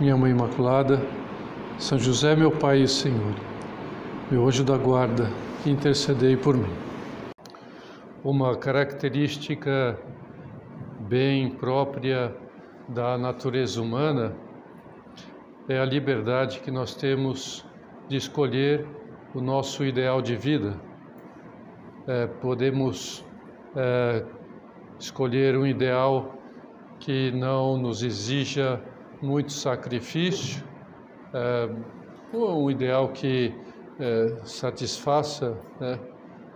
minha Mãe Imaculada, São José, meu Pai e Senhor, meu anjo da guarda, intercedei por mim. Uma característica bem própria da natureza humana é a liberdade que nós temos de escolher o nosso ideal de vida. É, podemos é, escolher um ideal que não nos exija muito sacrifício, é, um ideal que é, satisfaça né,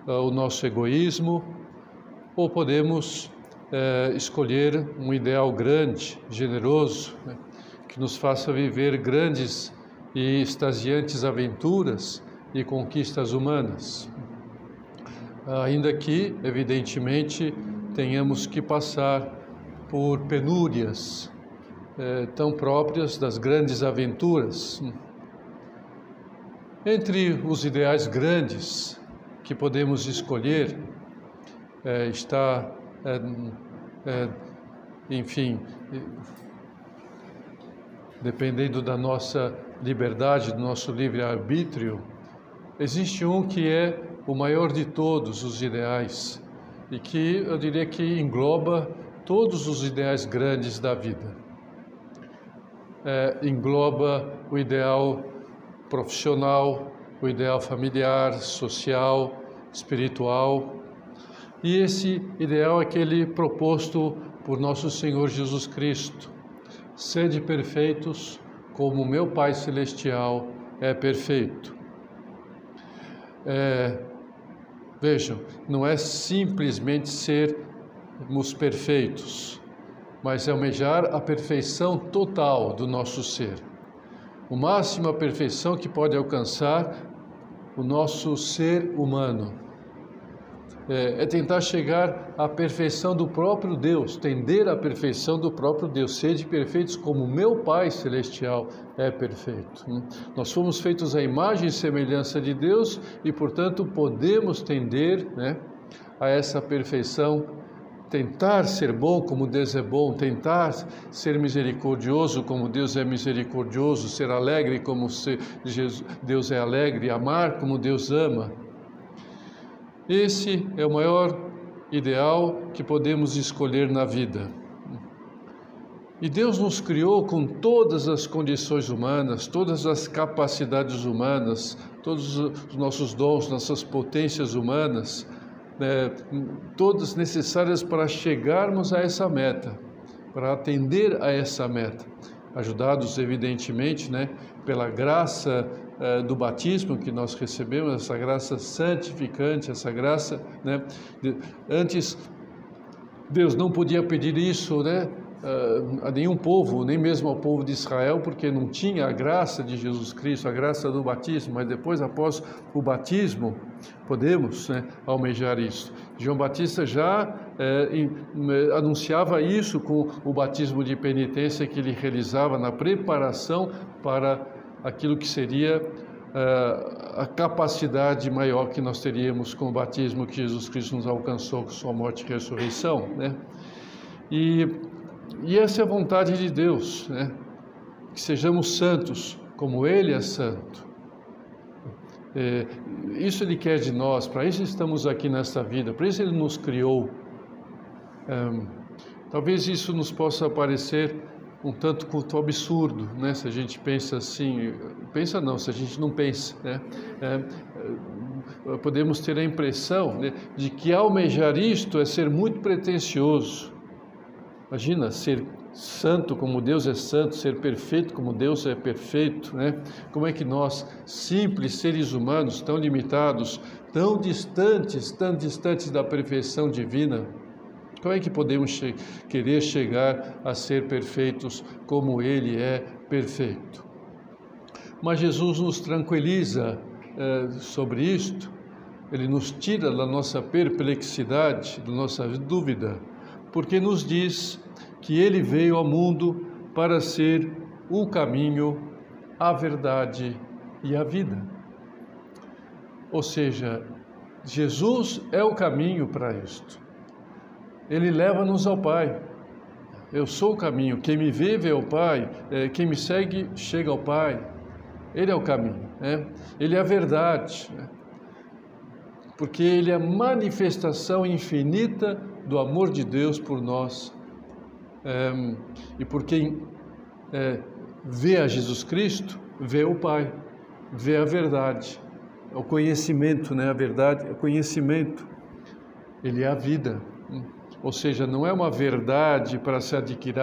o nosso egoísmo, ou podemos é, escolher um ideal grande, generoso, né, que nos faça viver grandes e extasiantes aventuras e conquistas humanas. Ainda que, evidentemente, tenhamos que passar por penúrias, eh, tão próprias das grandes aventuras. Entre os ideais grandes que podemos escolher eh, está, eh, enfim, dependendo da nossa liberdade, do nosso livre-arbítrio, existe um que é o maior de todos os ideais e que eu diria que engloba todos os ideais grandes da vida é, engloba o ideal profissional, o ideal familiar, social, espiritual. E esse ideal é aquele proposto por nosso Senhor Jesus Cristo. Sede perfeitos, como meu Pai Celestial é perfeito. É, vejam, não é simplesmente sermos perfeitos, mas é almejar a perfeição total do nosso ser. O máximo a perfeição que pode alcançar o nosso ser humano. É, é, tentar chegar à perfeição do próprio Deus, tender à perfeição do próprio Deus. Sede perfeitos como meu Pai Celestial é perfeito. Nós fomos feitos à imagem e semelhança de Deus e, portanto, podemos tender né, a essa perfeição tentar ser bom como Deus é bom, tentar ser misericordioso como Deus é misericordioso, ser alegre como Deus é alegre, amar como Deus ama. Esse é o maior ideal que podemos escolher na vida. E Deus nos criou com todas as condições humanas, todas as capacidades humanas, todos os nossos dons, nossas potências humanas é, todas necessárias para chegarmos a essa meta, para atender a essa meta, ajudados evidentemente, né, pela graça é, do batismo que nós recebemos, essa graça santificante, essa graça, né, de, antes Deus não podia pedir isso, né, a nenhum povo, nem mesmo ao povo de Israel, porque não tinha a graça de Jesus Cristo, a graça do batismo, mas depois, após o batismo, podemos né, almejar isso. João Batista já é, anunciava isso com o batismo de penitência que ele realizava na preparação para aquilo que seria uh, a capacidade maior que nós teríamos com o batismo que Jesus Cristo nos alcançou com sua morte e ressurreição, né? E e essa é a vontade de Deus, né? que sejamos santos como Ele é santo. É, isso Ele quer de nós, para isso estamos aqui nesta vida, para isso Ele nos criou. É, talvez isso nos possa parecer um tanto quanto absurdo, né? Se a gente pensa assim, pensa não, se a gente não pensa, né? É, podemos ter a impressão né, de que almejar isto é ser muito pretensioso, Imagina ser santo como Deus é santo, ser perfeito como Deus é perfeito, né? Como é que nós, simples seres humanos, tão limitados, tão distantes, tão distantes da perfeição divina, como é que podemos che querer chegar a ser perfeitos como Ele é perfeito? Mas Jesus nos tranquiliza é, sobre isto, ele nos tira da nossa perplexidade, da nossa dúvida, porque nos diz que ele veio ao mundo para ser o caminho, a verdade e a vida. Ou seja, Jesus é o caminho para isto. Ele leva-nos ao Pai. Eu sou o caminho. Quem me vê, vê o Pai. É, quem me segue, chega ao Pai. Ele é o caminho. Né? Ele é a verdade. Né? Porque Ele é a manifestação infinita do amor de Deus por nós. É, e por quem é, vê a Jesus Cristo, vê o Pai, vê a verdade. O conhecimento, né? A verdade o conhecimento. Ele é a vida. Ou seja, não é uma verdade para se adquirir,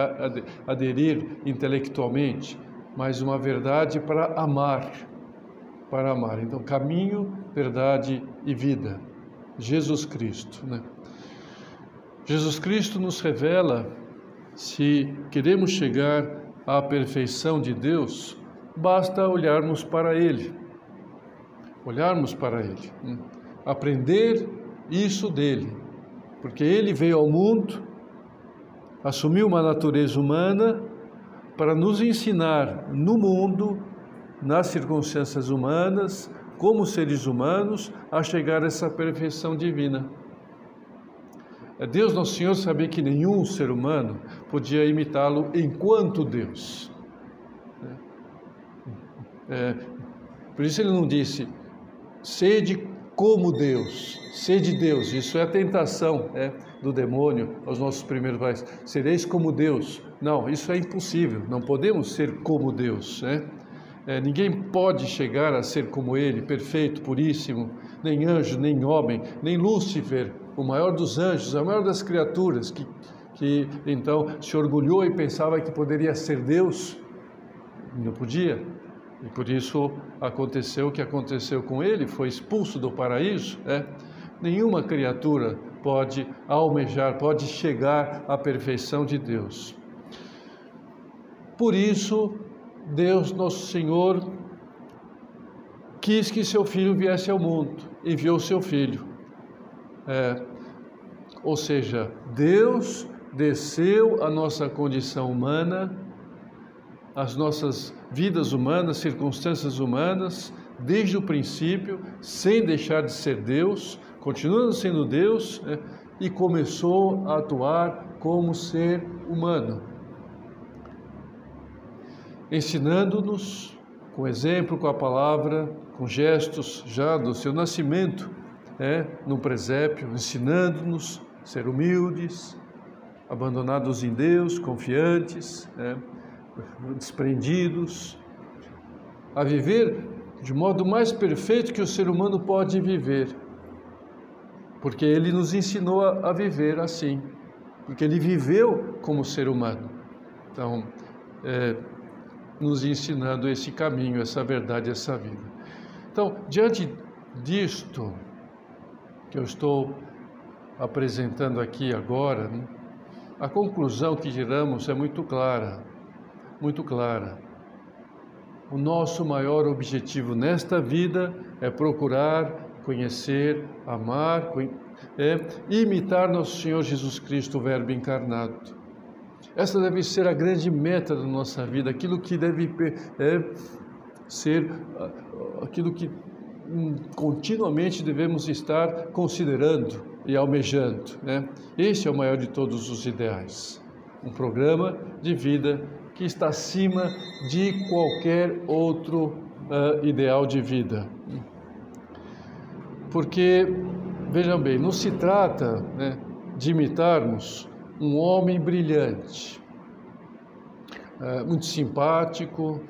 aderir intelectualmente, mas uma verdade para amar, para amar. Então, caminho, verdade e vida. Jesus Cristo, né? Jesus Cristo nos revela se queremos chegar à perfeição de Deus, basta olharmos para Ele. Olharmos para Ele. Né? Aprender isso dele porque ele veio ao mundo, assumiu uma natureza humana para nos ensinar no mundo, nas circunstâncias humanas, como seres humanos, a chegar a essa perfeição divina. É Deus Nosso Senhor sabia que nenhum ser humano podia imitá-lo enquanto Deus. É, por isso ele não disse, sede como Deus, sede Deus. Isso é a tentação é, do demônio aos nossos primeiros pais. Sereis como Deus. Não, isso é impossível. Não podemos ser como Deus. Né? É, ninguém pode chegar a ser como Ele, perfeito, puríssimo, nem anjo, nem homem, nem Lúcifer, o maior dos anjos, a maior das criaturas, que, que então se orgulhou e pensava que poderia ser Deus. Não podia. E por isso aconteceu o que aconteceu com ele, foi expulso do paraíso. Né? Nenhuma criatura pode almejar, pode chegar à perfeição de Deus. Por isso, Deus, nosso Senhor, quis que seu filho viesse ao mundo, enviou seu filho. É, ou seja, Deus desceu à nossa condição humana as nossas vidas humanas, circunstâncias humanas, desde o princípio, sem deixar de ser Deus, continuando sendo Deus, né, e começou a atuar como ser humano, ensinando-nos com exemplo, com a palavra, com gestos já do seu nascimento, né, no presépio, ensinando-nos a ser humildes, abandonados em Deus, confiantes, né, desprendidos, a viver de modo mais perfeito que o ser humano pode viver, porque ele nos ensinou a, viver assim, porque ele viveu como ser humano. Então, é, nos ensinando esse caminho, essa verdade, essa vida. Então, diante disto que eu estou apresentando aqui agora, né, a conclusão que tiramos é muito clara muito clara. O nosso maior objetivo nesta vida é procurar conhecer, amar, é, imitar nosso Senhor Jesus Cristo, o Verbo encarnado. Essa deve ser a grande meta da nossa vida, aquilo que deve é, ser aquilo que continuamente devemos estar considerando e almejando. Né? Esse é o maior de todos os ideais. Um programa de vida que está acima de qualquer outro uh, ideal de vida. Porque, vejam bem, não se trata né, de imitarmos um homem brilhante, uh, muito simpático,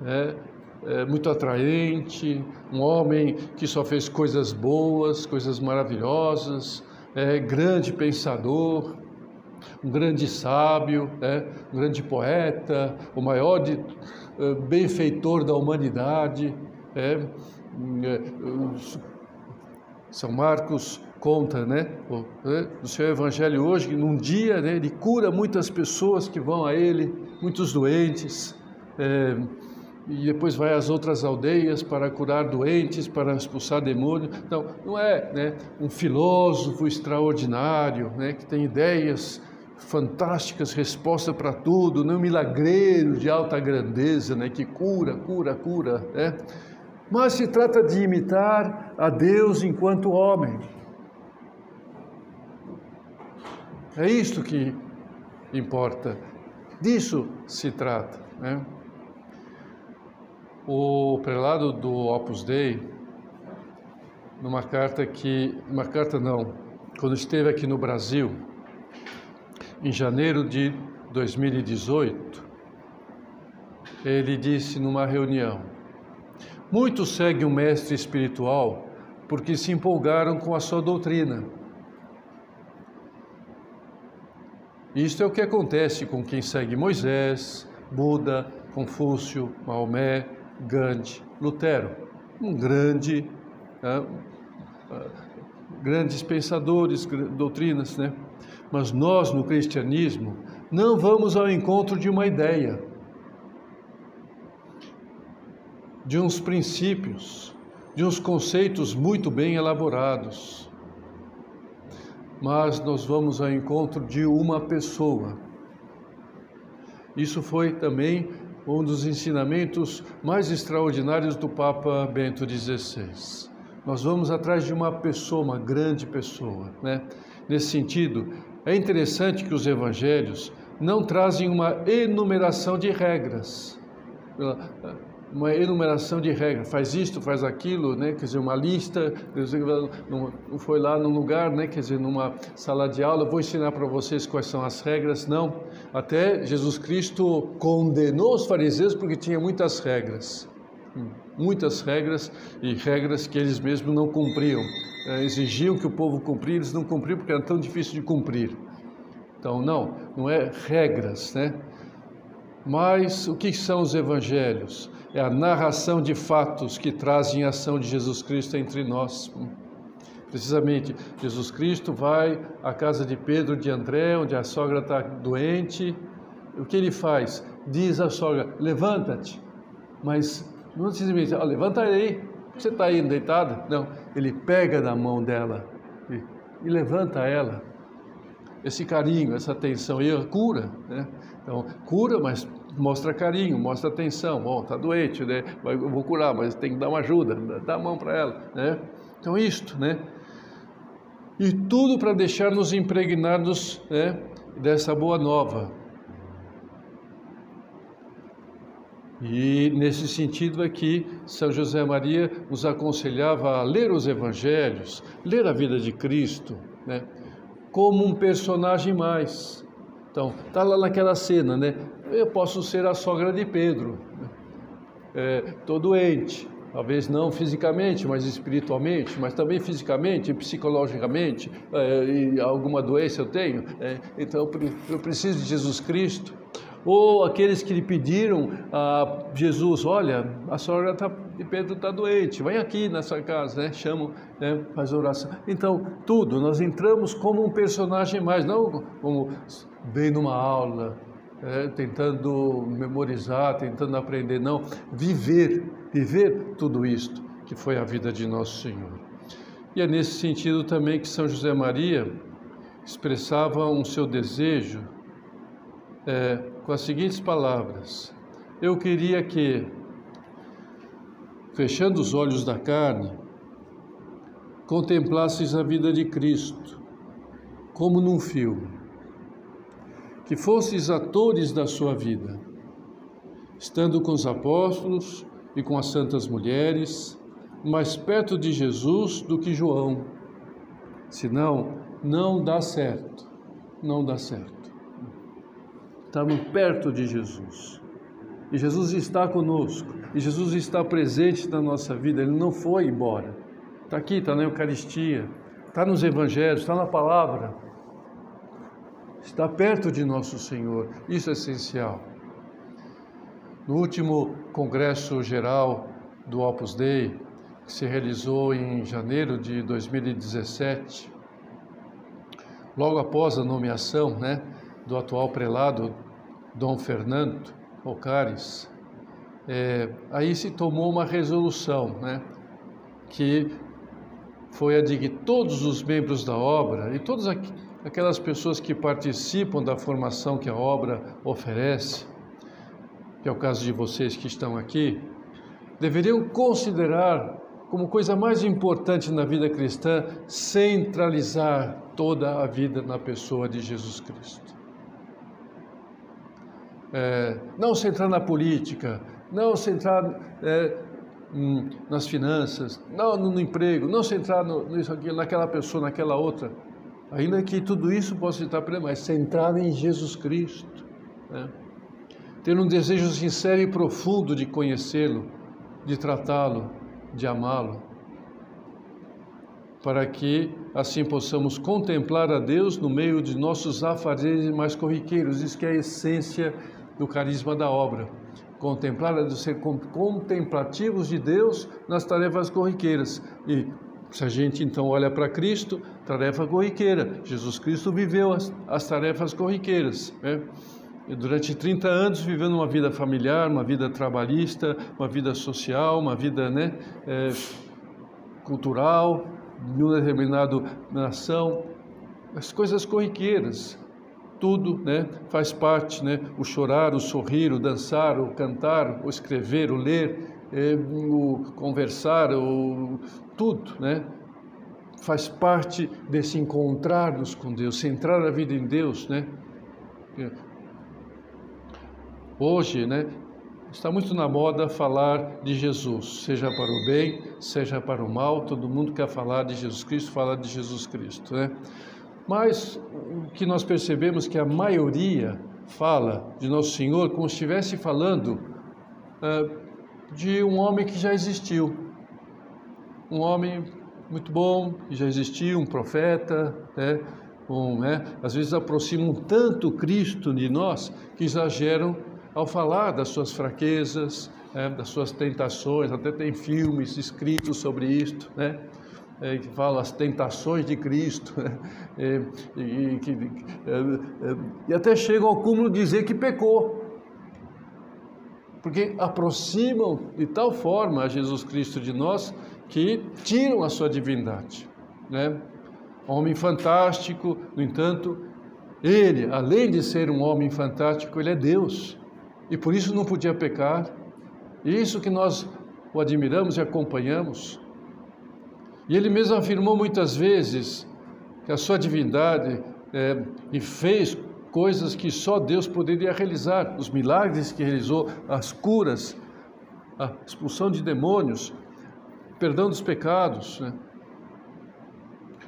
né, uh, muito atraente, um homem que só fez coisas boas, coisas maravilhosas, é, grande pensador, um grande sábio, né? um grande poeta, o maior de, uh, benfeitor da humanidade. Né? São Marcos conta, né, o, né, seu evangelho hoje, que num dia né, ele cura muitas pessoas que vão a ele, muitos doentes, é, e depois vai às outras aldeias para curar doentes, para expulsar demônios. Então, não é né, um filósofo extraordinário, né, que tem ideias fantásticas, resposta para tudo, não é um milagreiro de alta grandeza, né, que cura, cura, cura. Né? Mas se trata de imitar a Deus enquanto homem. É isto que importa. Disso se trata. Né? O prelado do Opus Dei, numa carta que, uma carta não, quando esteve aqui no Brasil, em janeiro de 2018, ele disse numa reunião: Muitos seguem o mestre espiritual porque se empolgaram com a sua doutrina. Isto é o que acontece com quem segue Moisés, Buda, Confúcio, Maomé, Gandhi, Lutero, um grande, uh, uh, grandes pensadores, doutrinas, né? Mas nós no cristianismo não vamos ao encontro de uma ideia, de uns princípios, de uns conceitos muito bem elaborados, mas nós vamos ao encontro de uma pessoa. Isso foi também um dos ensinamentos mais extraordinários do Papa Bento XVI. Nós vamos atrás de uma pessoa, uma grande pessoa. Né? Nesse sentido, é interessante que os evangelhos não trazem uma enumeração de regras uma enumeração de regras, faz isto, faz aquilo, né? quer dizer, uma lista, foi lá num lugar, né? quer dizer, numa sala de aula, vou ensinar para vocês quais são as regras, não. Até Jesus Cristo condenou os fariseus porque tinha muitas regras, muitas regras e regras que eles mesmos não cumpriam, é, exigiam que o povo cumprisse, eles não cumpriam porque era tão difícil de cumprir. Então, não, não é regras, né? Mas o que são os evangelhos? É a narração de fatos que trazem a ação de Jesus Cristo entre nós. Precisamente, Jesus Cristo vai à casa de Pedro de André, onde a sogra está doente. O que ele faz? Diz à sogra: levanta-te. Mas não simplesmente, oh, levanta aí, você está aí deitada? Não, ele pega na mão dela e, e levanta ela. Esse carinho, essa atenção, e cura. Né? Então, cura, mas mostra carinho, mostra atenção. Bom, está doente, né? Eu vou curar, mas tem que dar uma ajuda, dá a mão para ela, né? Então, isto, né? E tudo para deixar-nos impregnados né, dessa boa nova. E nesse sentido aqui, São José Maria nos aconselhava a ler os evangelhos, ler a vida de Cristo, né, como um personagem mais. Então, está lá naquela cena, né? Eu posso ser a sogra de Pedro. Estou é, doente, talvez não fisicamente, mas espiritualmente, mas também fisicamente psicologicamente, é, alguma doença eu tenho, é, então eu preciso de Jesus Cristo. Ou aqueles que lhe pediram a Jesus, olha, a sogra tá, de Pedro está doente, vem aqui nessa casa, né? chamam, né? faz oração. Então, tudo, nós entramos como um personagem mais, não como vem numa aula, é, tentando memorizar, tentando aprender, não, viver, viver tudo isto que foi a vida de Nosso Senhor. E é nesse sentido também que São José Maria expressava um seu desejo é, com as seguintes palavras: Eu queria que, fechando os olhos da carne, contemplasses a vida de Cristo como num filme que fosses atores da sua vida, estando com os apóstolos e com as santas mulheres, mais perto de Jesus do que João. Senão, não dá certo, não dá certo. Estamos perto de Jesus. E Jesus está conosco. E Jesus está presente na nossa vida. Ele não foi embora. Está aqui, está na Eucaristia, está nos Evangelhos, está na palavra está perto de nosso Senhor. Isso é essencial. No último Congresso Geral do Opus Dei, que se realizou em janeiro de 2017, logo após a nomeação né, do atual prelado Dom Fernando Ocares, é, aí se tomou uma resolução, né, que foi a de que todos os membros da obra e todas aquelas pessoas que participam da formação que a obra oferece, que é o caso de vocês que estão aqui, deveriam considerar como coisa mais importante na vida cristã centralizar toda a vida na pessoa de Jesus Cristo. É, não centrar na política, não centrar é, hum, nas finanças, não no, emprego, não centrar no, nisso aqui, naquela pessoa, naquela outra. Ainda que tudo isso possa estar para mas centrar em Jesus Cristo. Né? Ter um desejo sincero e profundo de conhecê-lo, de tratá-lo, de amá-lo, para que assim possamos contemplar a Deus no meio de nossos afazeres mais corriqueiros. Isso que é a essência do carisma da obra. Contemplar é de ser contemplativos de Deus nas tarefas corriqueiras. E se a gente então olha para Cristo, tarefa corriqueira. Jesus Cristo viveu as, as tarefas corriqueiras. Né? durante 30 anos vivendo uma vida familiar, uma vida trabalhista, uma vida social, uma vida né, é, cultural, de uma determinada nação, as coisas corriqueiras, tudo né, faz parte, né, o chorar, o sorrir, o dançar, o cantar, o escrever, o ler, o conversar, o, tudo, né, faz parte desse encontrar-nos com Deus, centrar a vida em Deus, né, Hoje, né, está muito na moda falar de Jesus, seja para o bem, seja para o mal, todo mundo quer falar de Jesus Cristo, falar de Jesus Cristo, né? Mas o que nós percebemos que a maioria fala de Nosso Senhor como se estivesse falando uh, de um homem que já existiu, um homem muito bom, que já existiu, um profeta, né? Um, né? Às vezes aproximam tanto Cristo de nós que exageram ao falar das suas fraquezas, é, das suas tentações, até tem filmes escritos sobre isto, né? É, que fala as tentações de Cristo, né? e, que, é, é, e até chegam ao cúmulo de dizer que pecou, porque aproximam de tal forma a Jesus Cristo de nós que tiram a sua divindade. Né? Homem fantástico, no entanto, ele, além de ser um homem fantástico, ele é Deus e por isso não podia pecar. E isso que nós o admiramos e acompanhamos. E ele mesmo afirmou muitas vezes que a sua divindade é, e fez coisas que só Deus poderia realizar, os milagres que realizou, as curas, a expulsão de demônios, perdão dos pecados. Né?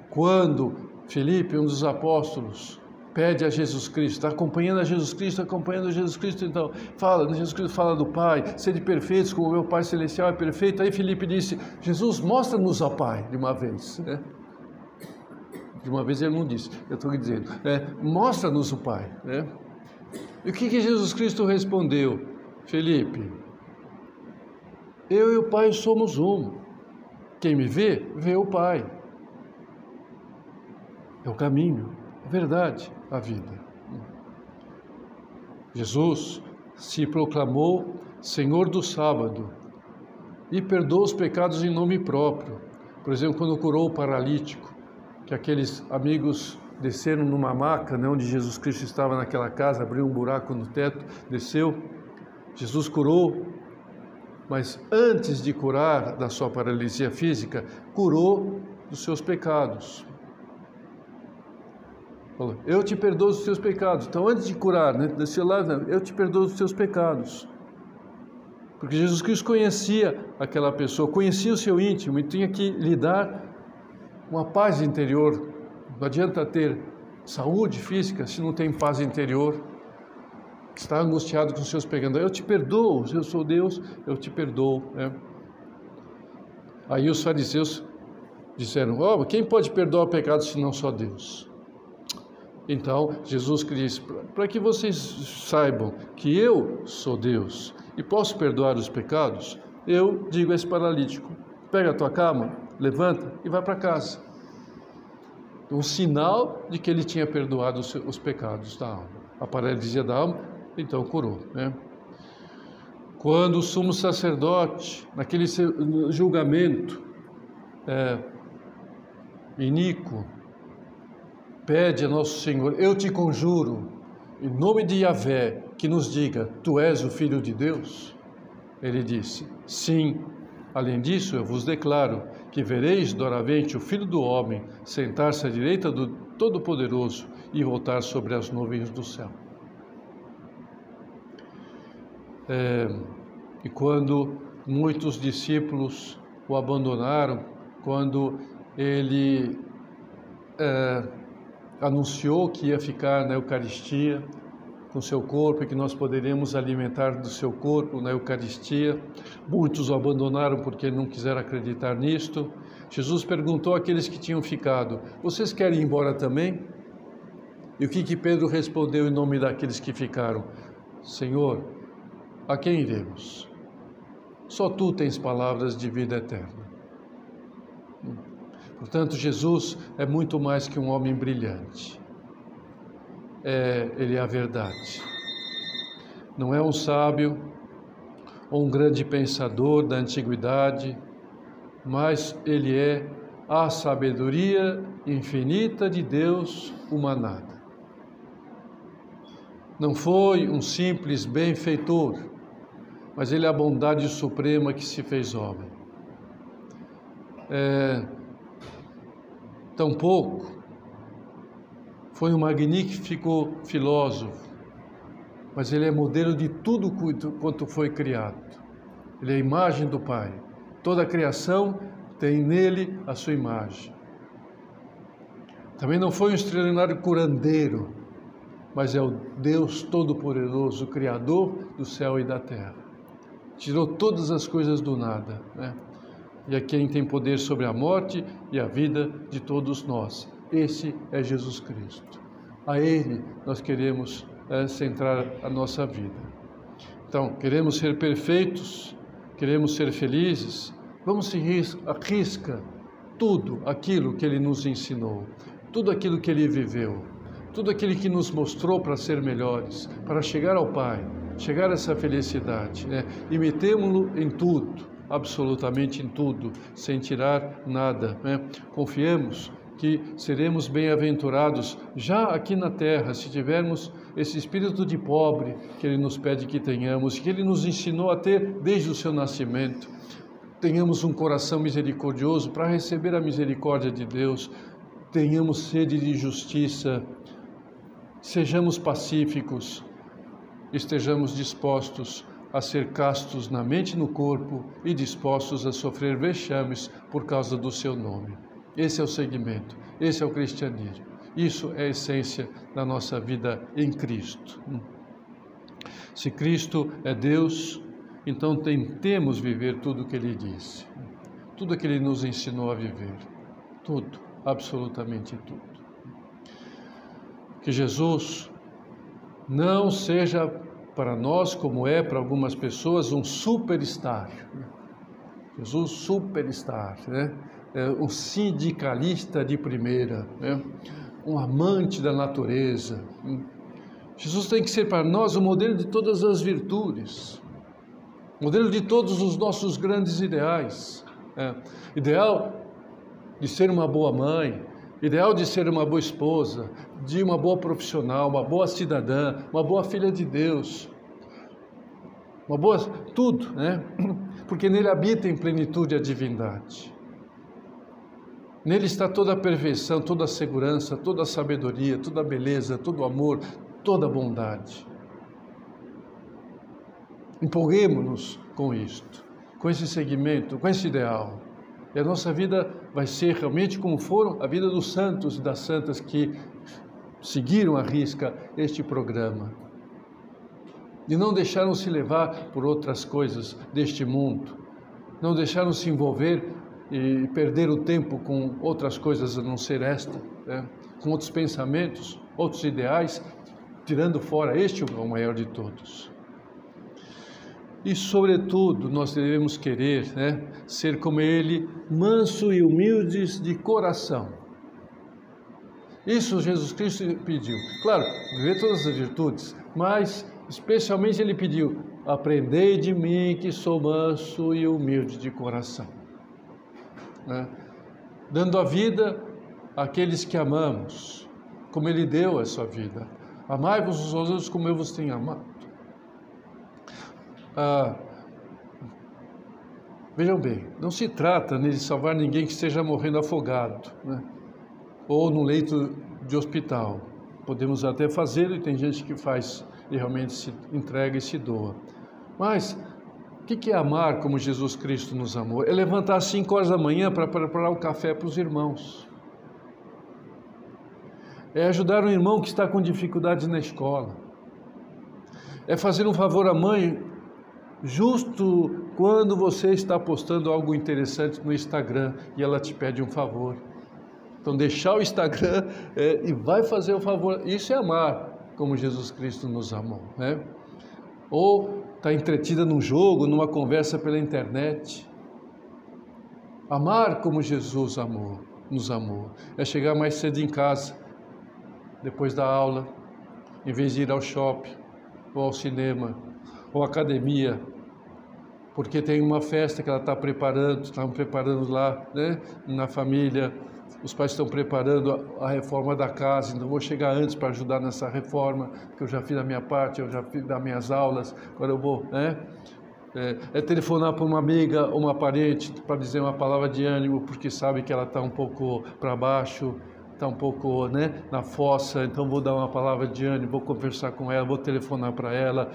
Quando Felipe, um dos apóstolos, pede a Jesus Cristo, está acompanhando a Jesus Cristo, acompanhando a Jesus Cristo, então fala, Jesus Cristo fala do Pai, sede perfeitos como meu Pai Celestial é perfeito. Aí Felipe disse, Jesus, mostra-nos ao Pai, de uma vez. Né? De uma vez ele não disse, eu estou dizendo, é, mostra-nos o Pai. Né? E o que, que Jesus Cristo respondeu? Felipe, eu e o Pai somos um. Quem me vê, vê o Pai. É o caminho, a verdade a vida. Jesus se proclamou Senhor do sábado e perdoou os pecados em nome próprio. Por exemplo, quando curou o paralítico, que aqueles amigos desceram numa maca, né, onde Jesus Cristo estava naquela casa, abriu um buraco no teto, desceu. Jesus curou, mas antes de curar da sua paralisia física, curou dos seus pecados. Falou, eu te perdoo os seus pecados. Então, antes de curar, né, desse lado, eu te perdoo os seus pecados. Porque Jesus Cristo conhecia aquela pessoa, conhecia o seu íntimo e tinha que lhe dar uma paz interior. Não adianta ter saúde física se não tem paz interior. Está angustiado com os seus pecados. Eu te perdoo, eu sou Deus, eu te perdoo. Né? Aí os fariseus disseram: oh, quem pode perdoar pecados se não só Deus? Então, Jesus disse: para que vocês saibam que eu sou Deus e posso perdoar os pecados, eu digo a esse paralítico: pega a tua cama, levanta e vai para casa. Um sinal de que ele tinha perdoado os, os pecados da alma. A paralisia da alma, então curou. Né? Quando o sumo sacerdote, naquele julgamento é, iníquo, pede a Nosso Senhor: Eu te conjuro, em nome de Yahvé, que nos diga: Tu és o Filho de Deus? Ele disse: Sim. Além disso, eu vos declaro que vereis doravante o Filho do Homem sentar-se à direita do Todo-Poderoso e voltar sobre as nuvens do céu. É, e quando muitos discípulos o abandonaram, quando ele é, anunciou que ia ficar na Eucaristia com seu corpo e que nós poderíamos alimentar do seu corpo na Eucaristia. Muitos o abandonaram porque não quiseram acreditar nisto. Jesus perguntou àqueles que tinham ficado: Vocês querem ir embora também? E o que, que Pedro respondeu em nome daqueles que ficaram? Senhor, a quem iremos? Só tu tens palavras de vida eterna. Portanto, Jesus é muito mais que um homem brilhante. É, ele é a verdade. Não é um sábio ou um grande pensador da antiguidade, mas ele é a sabedoria infinita de Deus humanada. Não foi um simples benfeitor, mas ele é a bondade suprema que se fez homem. É, tampouco foi um magnífico filósofo, mas ele é modelo de tudo quanto foi criado. Ele é a imagem do Pai. Toda a criação tem nele a sua imagem. Também não foi um extraordinário curandeiro, mas é o Deus Todo-Poderoso, Criador do céu e da terra. Tirou todas as coisas do nada, né? e a quem tem poder sobre a morte e a vida de todos nós. Esse é Jesus Cristo. A Ele nós queremos é, centrar a nossa vida. Então, queremos ser perfeitos, queremos ser felizes, vamos se arrisca tudo aquilo que Ele nos ensinou, tudo aquilo que Ele viveu, tudo aquilo que nos mostrou para ser melhores, para chegar ao Pai, chegar a essa felicidade, né? imitemo-lo em tudo absolutamente em tudo, sem tirar nada. Né? Confiemos que seremos bem-aventurados já aqui na terra, se tivermos esse espírito de pobre que Ele nos pede que tenhamos, que Ele nos ensinou a ter desde o seu nascimento. Tenhamos um coração misericordioso para receber a misericórdia de Deus, tenhamos sede de justiça, sejamos pacíficos, estejamos dispostos a ser castos na mente e no corpo e dispostos a sofrer vexames por causa do seu nome. Esse é o segmento, esse é o cristianismo. Isso é a essência da nossa vida em Cristo. Se Cristo é Deus, então tentemos viver tudo o que Ele disse, tudo o que Ele nos ensinou a viver, tudo, absolutamente tudo. Que Jesus não seja para nós, como é para algumas pessoas, um superstar. Jesus, superstar, né? É um sindicalista de primeira, né? um amante da natureza. Jesus tem que ser para nós o modelo de todas as virtudes, modelo de todos os nossos grandes ideais. Né? Ideal de ser uma boa mãe, ideal de ser uma boa esposa, de uma boa profissional, uma boa cidadã, uma boa filha de Deus, uma boa tudo, né? Porque nele habita em plenitude a divindade. Nele está toda a perfeição, toda a segurança, toda a sabedoria, toda a beleza, todo o amor, toda a bondade. Empolguemos-nos com isto, com esse segmento, com esse ideal. E a nossa vida vai ser realmente como foram a vida dos santos e das santas que seguiram à risca este programa. E não deixaram se levar por outras coisas deste mundo. Não deixaram se envolver e perder o tempo com outras coisas a não ser esta, né? com outros pensamentos, outros ideais, tirando fora este o maior de todos. E, sobretudo, nós devemos querer né, ser como Ele, manso e humildes de coração. Isso Jesus Cristo pediu. Claro, viver todas as virtudes, mas especialmente Ele pediu: aprendei de mim que sou manso e humilde de coração. Né? Dando a vida àqueles que amamos, como Ele deu a sua vida. Amai-vos aos outros como eu vos tenho amado. Ah, vejam bem, não se trata de salvar ninguém que esteja morrendo afogado, né? ou no leito de hospital. Podemos até fazê-lo e tem gente que faz e realmente se entrega e se doa. Mas o que é amar como Jesus Cristo nos amou? É levantar às 5 horas da manhã para preparar o café para os irmãos. É ajudar um irmão que está com dificuldades na escola. É fazer um favor à mãe justo quando você está postando algo interessante no Instagram e ela te pede um favor. Então, deixar o Instagram é, e vai fazer o favor. Isso é amar como Jesus Cristo nos amou. Né? Ou está entretida num jogo, numa conversa pela internet. Amar como Jesus amou, nos amou. É chegar mais cedo em casa, depois da aula, em vez de ir ao shopping, ou ao cinema, ou à academia, porque tem uma festa que ela está preparando, estão preparando lá, né, na família, os pais estão preparando a, a, reforma da casa, então vou chegar antes para ajudar nessa reforma, porque eu já fiz a minha parte, eu já fiz das minhas aulas, agora eu vou, né? É, é telefonar para uma amiga ou uma parente para dizer uma palavra de ânimo, porque sabe que ela está um pouco para baixo, está um pouco né, na fossa, então vou dar uma palavra de ânimo, vou conversar com ela, vou telefonar para ela,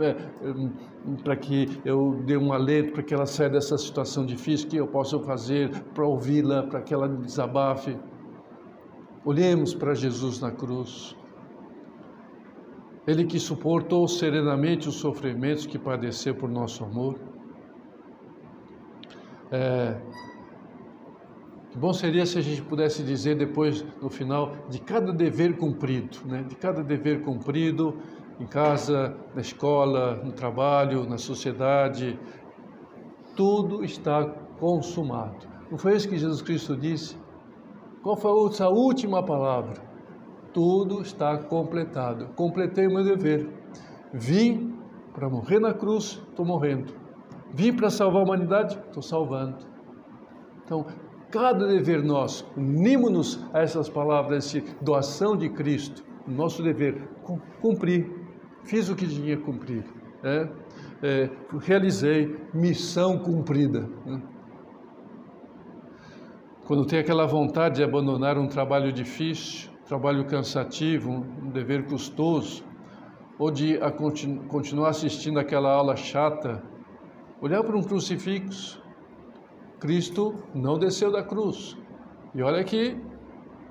é, para que eu dê um alento, para que ela saia dessa situação difícil, que eu possa fazer para ouvi-la, para que ela desabafe. Olhemos para Jesus na cruz. Ele que suportou serenamente os sofrimentos que padeceu por nosso amor. É, que bom seria se a gente pudesse dizer depois, no final, de cada dever cumprido, né? de cada dever cumprido, em casa, na escola, no trabalho, na sociedade, tudo está consumado. Não foi isso que Jesus Cristo disse? Qual foi a última palavra? Tudo está completado. Completei o meu dever. Vim para morrer na cruz, estou morrendo. Vim para salvar a humanidade, estou salvando. Então, cada dever nosso, unimos-nos a essas palavras de doação de Cristo, nosso dever, cumprir, fiz o que tinha cumprir, é, é, realizei, missão cumprida. Né? Quando tem aquela vontade de abandonar um trabalho difícil, trabalho cansativo, um dever custoso, ou de continu continuar assistindo aquela aula chata, olhar para um crucifixo, Cristo não desceu da cruz. E olha que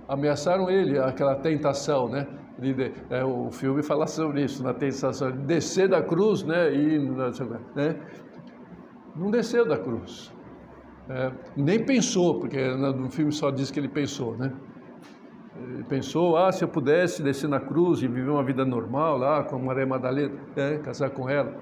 ameaçaram ele, aquela tentação, né? De, é, o filme fala sobre isso, na tentação, de descer da cruz, né? E, né? Não desceu da cruz. É, nem pensou, porque no filme só diz que ele pensou, né? Ele pensou, ah, se eu pudesse descer na cruz e viver uma vida normal lá, com Maria Madalena, é, casar com ela.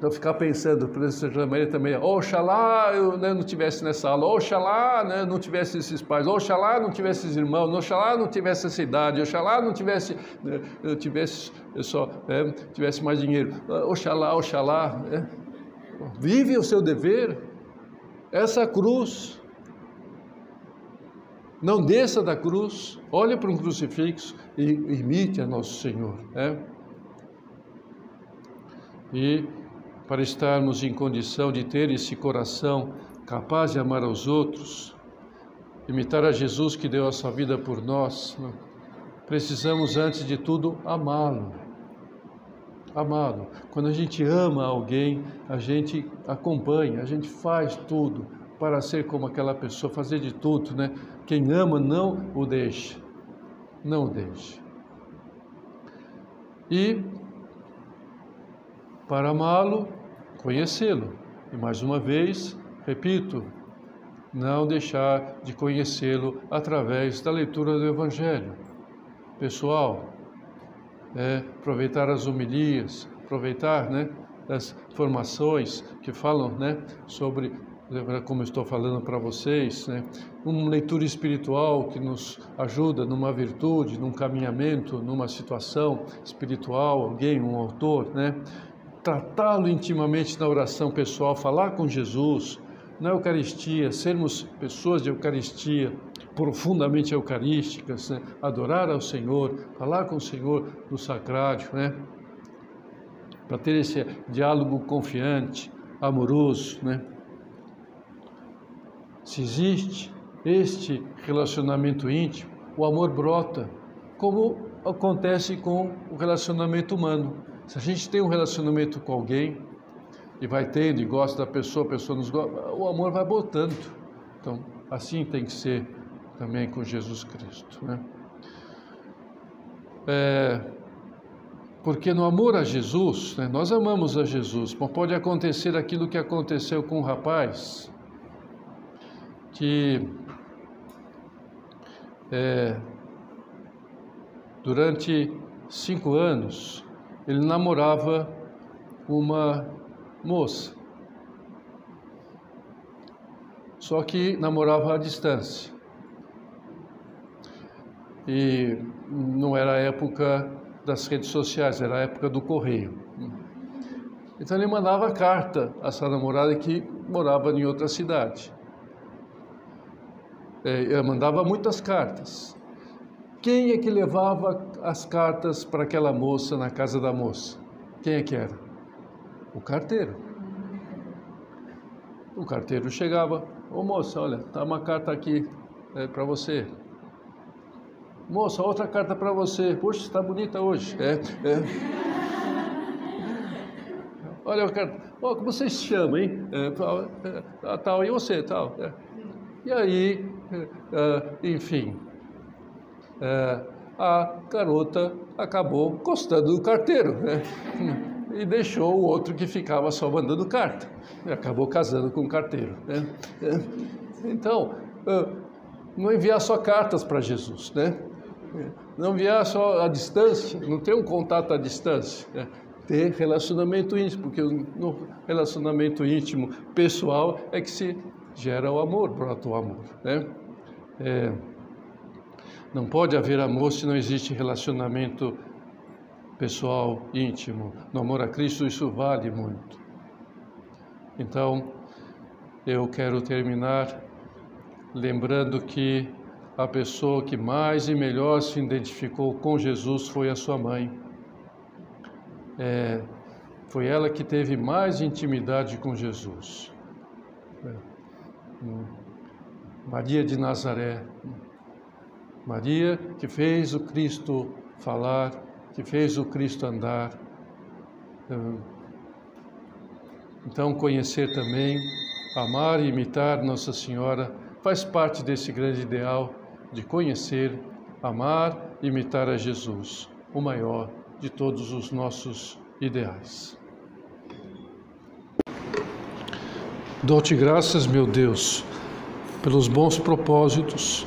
É, então, ficar pensando, por exemplo, Maria também, oxalá eu né, não tivesse nessa aula, oxalá né, não tivesse esses pais, oxalá não tivesse esses irmãos, oxalá não tivesse essa idade, oxalá não tivesse, né, eu tivesse, eu só é, tivesse mais dinheiro, oxalá, oxalá. Né? Vive o seu dever, essa cruz. Não desça da cruz, olhe para um crucifixo e imite a nosso Senhor. É? E para estarmos em condição de ter esse coração capaz de amar aos outros, imitar a Jesus que deu a sua vida por nós, né? precisamos, antes de tudo, amá-lo. Amá-lo. Quando a gente ama alguém, a gente acompanha, a gente faz tudo para ser como aquela pessoa, fazer de tudo, né? Quem ama não o deixa, não o deixa. E para amá-lo, conhecê-lo. E mais uma vez, repito, não deixar de conhecê-lo através da leitura do Evangelho. Pessoal, é, aproveitar as homilias, aproveitar né, as formações que falam né, sobre como estou falando para vocês, né? uma leitura espiritual que nos ajuda numa virtude, num caminhamento, numa situação espiritual, alguém, um autor, né? Tratá-lo intimamente na oração pessoal, falar com Jesus, na Eucaristia, sermos pessoas de Eucaristia, profundamente eucarísticas, né? adorar ao Senhor, falar com o Senhor no sacrário, né? para ter esse diálogo confiante, amoroso, né? Se existe este relacionamento íntimo, o amor brota, como acontece com o relacionamento humano. Se a gente tem um relacionamento com alguém e vai tendo e gosta da pessoa, a pessoa nos gosta, o amor vai botando. Então, assim tem que ser também com Jesus Cristo. Né? É, porque no amor a Jesus, né, nós amamos a Jesus, mas pode acontecer aquilo que aconteceu com o rapaz que é, durante cinco anos ele namorava uma moça. Só que namorava à distância. E não era a época das redes sociais, era a época do correio. Então ele mandava carta a essa namorada que morava em outra cidade é, mandava muitas cartas. Quem é que levava as cartas para aquela moça na casa da moça? Quem é que era? O carteiro. O carteiro chegava, ô moça, olha, tá uma carta aqui é, para você. Moça, outra carta para você. Poxa, está bonita hoje. É, é. Olha, eu quero. Oh, como você se chama, hein? É, é, tal, e você, tal. É. E aí, uh, enfim, uh, a garota acabou gostando do carteiro né? e deixou o outro que ficava só mandando carta. E acabou casando com o carteiro. Né? Então, uh, não enviar só cartas para Jesus, né? Não enviar só à distância, não ter um contato à distância. Né? ter relacionamento íntimo, porque no relacionamento íntimo pessoal é que se gera o amor, brota o amor. Né? É, não pode haver amor se não existe relacionamento pessoal, íntimo. No amor a Cristo isso vale muito. Então, eu quero terminar lembrando que a pessoa que mais e melhor se identificou com Jesus foi a sua mãe. É, foi ela que teve mais intimidade com Jesus. É. Maria de Nazaré, Maria que fez o Cristo falar, que fez o Cristo andar. Então, conhecer também, amar e imitar Nossa Senhora faz parte desse grande ideal de conhecer, amar e imitar a Jesus, o maior de todos os nossos ideais. Dou-te graças, meu Deus, pelos bons propósitos,